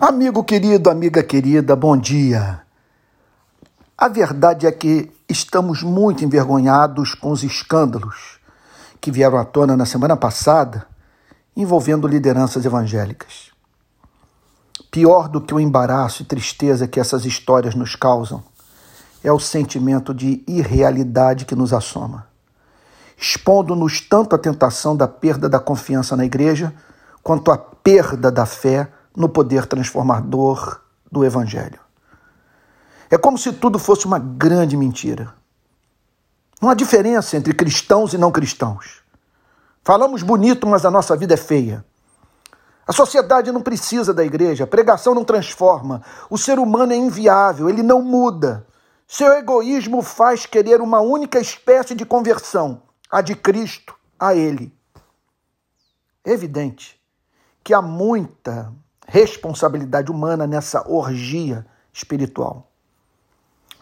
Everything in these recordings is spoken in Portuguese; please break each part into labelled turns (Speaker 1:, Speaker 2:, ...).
Speaker 1: Amigo querido, amiga querida, bom dia. A verdade é que estamos muito envergonhados com os escândalos que vieram à tona na semana passada envolvendo lideranças evangélicas. Pior do que o embaraço e tristeza que essas histórias nos causam é o sentimento de irrealidade que nos assoma, expondo-nos tanto à tentação da perda da confiança na igreja quanto à perda da fé no poder transformador do Evangelho. É como se tudo fosse uma grande mentira. Não há diferença entre cristãos e não cristãos. Falamos bonito, mas a nossa vida é feia. A sociedade não precisa da igreja, a pregação não transforma, o ser humano é inviável, ele não muda. Seu egoísmo faz querer uma única espécie de conversão, a de Cristo a ele. É evidente que há muita responsabilidade humana nessa orgia espiritual.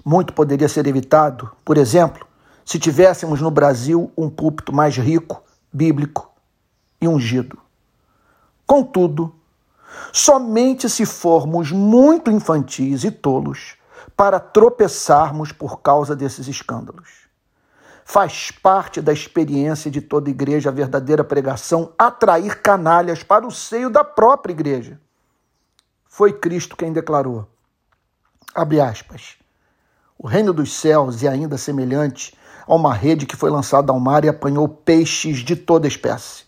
Speaker 1: Muito poderia ser evitado, por exemplo, se tivéssemos no Brasil um púlpito mais rico, bíblico e ungido. Contudo, somente se formos muito infantis e tolos para tropeçarmos por causa desses escândalos. Faz parte da experiência de toda igreja a verdadeira pregação atrair canalhas para o seio da própria igreja foi Cristo quem declarou. Abre aspas. O reino dos céus é ainda semelhante a uma rede que foi lançada ao mar e apanhou peixes de toda espécie.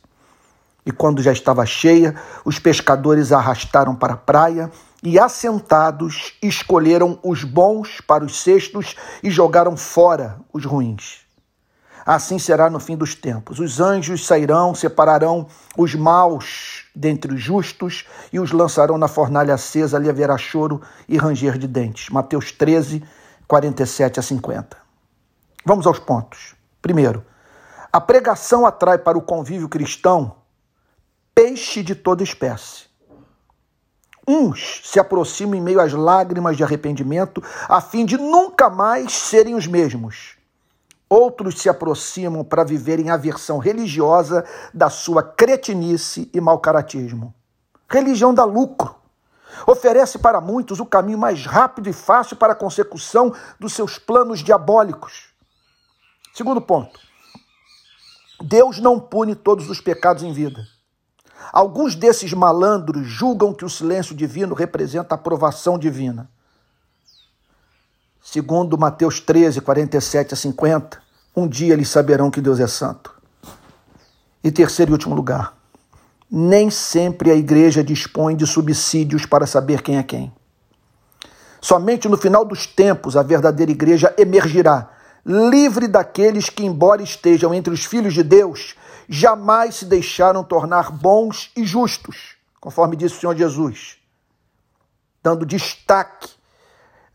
Speaker 1: E quando já estava cheia, os pescadores a arrastaram para a praia e, assentados, escolheram os bons para os cestos e jogaram fora os ruins. Assim será no fim dos tempos. Os anjos sairão, separarão os maus dentre os justos e os lançarão na fornalha acesa, ali haverá choro e ranger de dentes. Mateus 13, 47 a 50. Vamos aos pontos. Primeiro, a pregação atrai para o convívio cristão peixe de toda espécie. Uns se aproximam em meio às lágrimas de arrependimento, a fim de nunca mais serem os mesmos. Outros se aproximam para viverem a versão religiosa da sua cretinice e mau caratismo. Religião dá lucro. Oferece para muitos o caminho mais rápido e fácil para a consecução dos seus planos diabólicos. Segundo ponto. Deus não pune todos os pecados em vida. Alguns desses malandros julgam que o silêncio divino representa a aprovação divina. Segundo Mateus 13, 47 a 50, um dia eles saberão que Deus é santo. E terceiro e último lugar, nem sempre a igreja dispõe de subsídios para saber quem é quem. Somente no final dos tempos a verdadeira igreja emergirá, livre daqueles que, embora estejam entre os filhos de Deus, jamais se deixaram tornar bons e justos, conforme disse o Senhor Jesus, dando destaque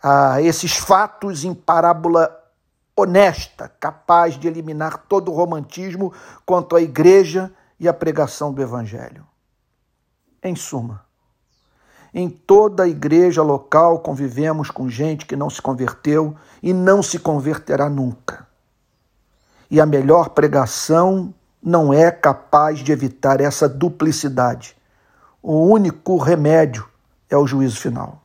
Speaker 1: a esses fatos em parábola honesta, capaz de eliminar todo o romantismo quanto à igreja e à pregação do evangelho. Em suma, em toda a igreja local convivemos com gente que não se converteu e não se converterá nunca. E a melhor pregação não é capaz de evitar essa duplicidade. O único remédio é o juízo final.